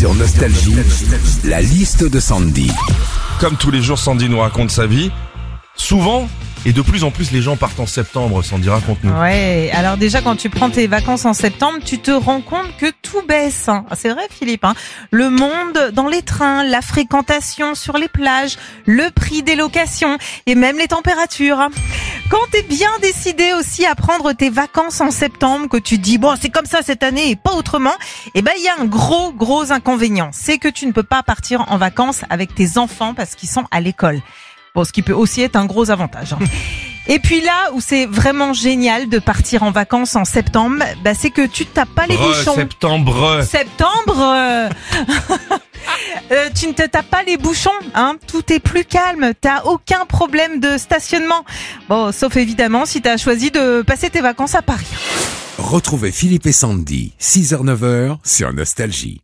Sur Nostalgie, la liste de Sandy. Comme tous les jours, Sandy nous raconte sa vie. Souvent, et de plus en plus, les gens partent en septembre. Sandy, raconte-nous. Ouais, alors déjà quand tu prends tes vacances en septembre, tu te rends compte que tout baisse. hein. C'est vrai Philippe, hein. le monde dans les trains, la fréquentation sur les plages, le prix des locations et même les températures. Quand t'es bien décidé aussi à prendre tes vacances en septembre, que tu dis bon c'est comme ça cette année et pas autrement, eh ben il y a un gros gros inconvénient, c'est que tu ne peux pas partir en vacances avec tes enfants parce qu'ils sont à l'école. Bon, ce qui peut aussi être un gros avantage. hein. Et puis là où c'est vraiment génial de partir en vacances en septembre, bah, c'est que tu tapes pas les bouchons. septembre. Septembre, euh, euh, tu ne te tapes pas les bouchons, hein. Tout est plus calme. T'as aucun problème de stationnement. Bon, sauf évidemment si t'as choisi de passer tes vacances à Paris. Retrouvez Philippe et Sandy, 6h-9h sur Nostalgie.